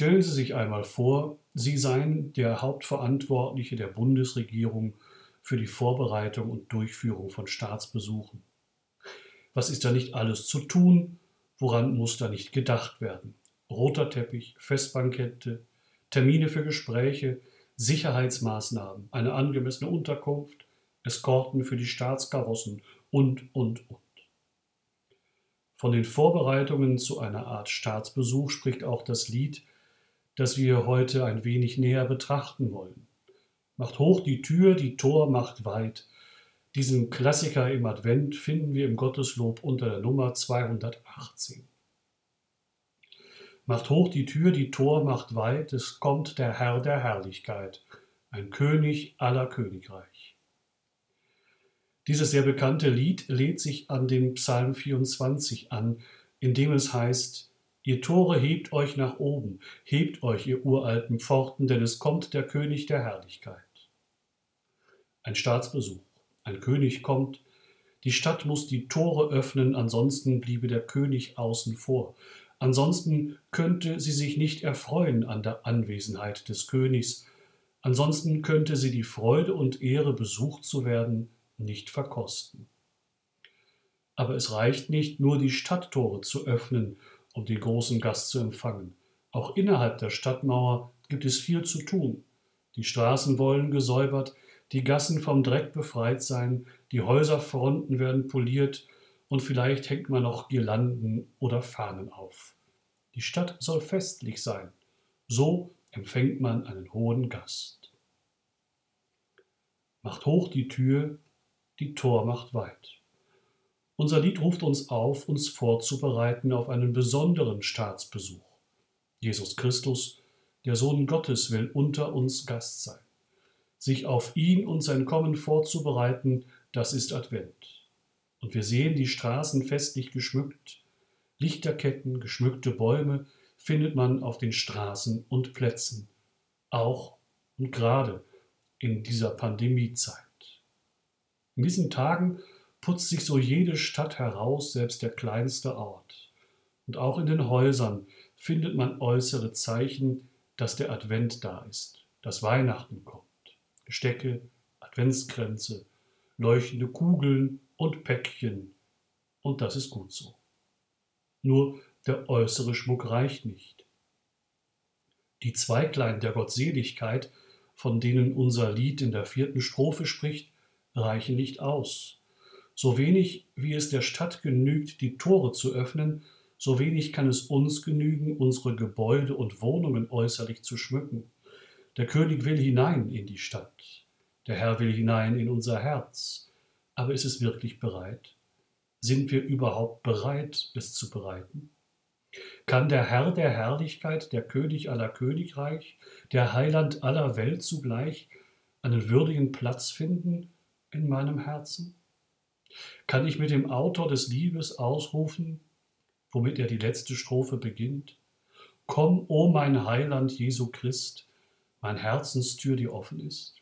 Stellen Sie sich einmal vor, Sie seien der Hauptverantwortliche der Bundesregierung für die Vorbereitung und Durchführung von Staatsbesuchen. Was ist da nicht alles zu tun? Woran muss da nicht gedacht werden? Roter Teppich, Festbankette, Termine für Gespräche, Sicherheitsmaßnahmen, eine angemessene Unterkunft, Eskorten für die Staatskarossen und, und, und. Von den Vorbereitungen zu einer Art Staatsbesuch spricht auch das Lied, das wir heute ein wenig näher betrachten wollen. Macht hoch die Tür, die Tor macht weit. Diesen Klassiker im Advent finden wir im Gotteslob unter der Nummer 218. Macht hoch die Tür, die Tor macht weit, es kommt der Herr der Herrlichkeit, ein König aller Königreich. Dieses sehr bekannte Lied lädt sich an den Psalm 24 an, in dem es heißt, Ihr Tore hebt euch nach oben, hebt euch, ihr uralten Pforten, denn es kommt der König der Herrlichkeit. Ein Staatsbesuch, ein König kommt, die Stadt muss die Tore öffnen, ansonsten bliebe der König außen vor. Ansonsten könnte sie sich nicht erfreuen an der Anwesenheit des Königs, ansonsten könnte sie die Freude und Ehre, besucht zu werden, nicht verkosten. Aber es reicht nicht, nur die Stadttore zu öffnen, um den großen Gast zu empfangen. Auch innerhalb der Stadtmauer gibt es viel zu tun. Die Straßen wollen gesäubert, die Gassen vom Dreck befreit sein, die Häuserfronten werden poliert und vielleicht hängt man noch Girlanden oder Fahnen auf. Die Stadt soll festlich sein. So empfängt man einen hohen Gast. Macht hoch die Tür, die Tor macht weit. Unser Lied ruft uns auf, uns vorzubereiten auf einen besonderen Staatsbesuch. Jesus Christus, der Sohn Gottes, will unter uns Gast sein. Sich auf ihn und sein Kommen vorzubereiten, das ist Advent. Und wir sehen die Straßen festlich geschmückt. Lichterketten, geschmückte Bäume findet man auf den Straßen und Plätzen. Auch und gerade in dieser Pandemiezeit. In diesen Tagen putzt sich so jede Stadt heraus, selbst der kleinste Ort. Und auch in den Häusern findet man äußere Zeichen, dass der Advent da ist, dass Weihnachten kommt. Gestecke, Adventskränze, leuchtende Kugeln und Päckchen. Und das ist gut so. Nur der äußere Schmuck reicht nicht. Die Zweiglein der Gottseligkeit, von denen unser Lied in der vierten Strophe spricht, reichen nicht aus. So wenig wie es der Stadt genügt, die Tore zu öffnen, so wenig kann es uns genügen, unsere Gebäude und Wohnungen äußerlich zu schmücken. Der König will hinein in die Stadt, der Herr will hinein in unser Herz. Aber ist es wirklich bereit? Sind wir überhaupt bereit, es zu bereiten? Kann der Herr der Herrlichkeit, der König aller Königreich, der Heiland aller Welt zugleich einen würdigen Platz finden, in meinem Herzen? Kann ich mit dem Autor des Liebes ausrufen, womit er die letzte Strophe beginnt? Komm, o mein Heiland Jesu Christ, mein Herzenstür, die offen ist?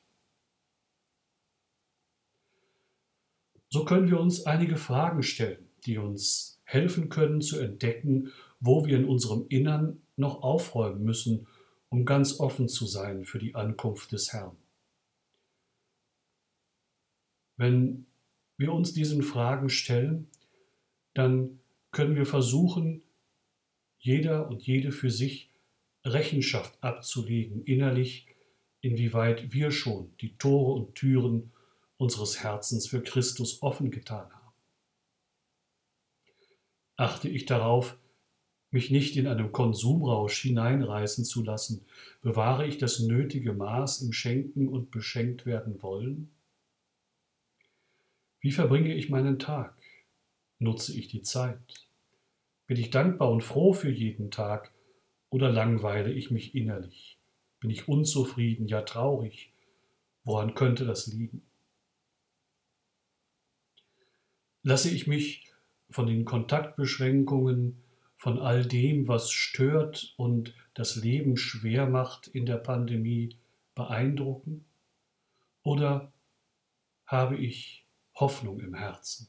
So können wir uns einige Fragen stellen, die uns helfen können zu entdecken, wo wir in unserem Innern noch aufräumen müssen, um ganz offen zu sein für die Ankunft des Herrn. Wenn wir uns diesen Fragen stellen, dann können wir versuchen, jeder und jede für sich Rechenschaft abzulegen, innerlich, inwieweit wir schon die Tore und Türen unseres Herzens für Christus offen getan haben. Achte ich darauf, mich nicht in einem Konsumrausch hineinreißen zu lassen, bewahre ich das nötige Maß im Schenken und beschenkt werden wollen? Wie verbringe ich meinen Tag? Nutze ich die Zeit? Bin ich dankbar und froh für jeden Tag oder langweile ich mich innerlich? Bin ich unzufrieden, ja traurig? Woran könnte das liegen? Lasse ich mich von den Kontaktbeschränkungen, von all dem, was stört und das Leben schwer macht in der Pandemie, beeindrucken? Oder habe ich Hoffnung im Herzen?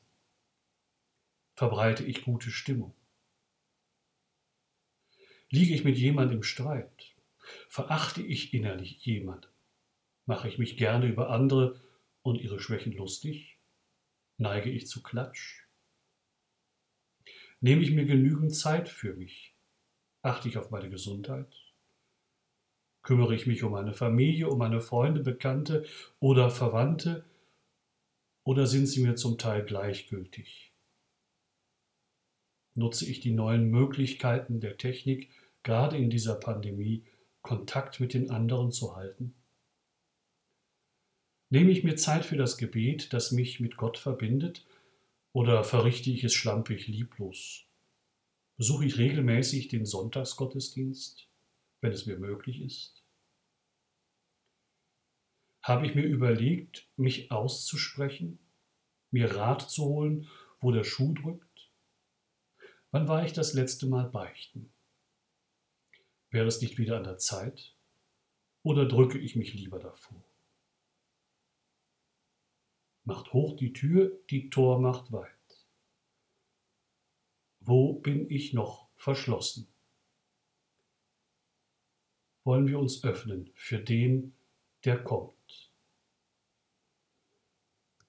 Verbreite ich gute Stimmung? Liege ich mit jemandem im Streit? Verachte ich innerlich jemanden? Mache ich mich gerne über andere und ihre Schwächen lustig? Neige ich zu Klatsch? Nehme ich mir genügend Zeit für mich? Achte ich auf meine Gesundheit? Kümmere ich mich um meine Familie, um meine Freunde, Bekannte oder Verwandte? Oder sind sie mir zum Teil gleichgültig? Nutze ich die neuen Möglichkeiten der Technik, gerade in dieser Pandemie, Kontakt mit den anderen zu halten? Nehme ich mir Zeit für das Gebet, das mich mit Gott verbindet, oder verrichte ich es schlampig lieblos? Besuche ich regelmäßig den Sonntagsgottesdienst, wenn es mir möglich ist? Habe ich mir überlegt, mich auszusprechen, mir Rat zu holen, wo der Schuh drückt? Wann war ich das letzte Mal beichten? Wäre es nicht wieder an der Zeit? Oder drücke ich mich lieber davor? Macht hoch die Tür, die Tor macht weit. Wo bin ich noch verschlossen? Wollen wir uns öffnen für den, der kommt.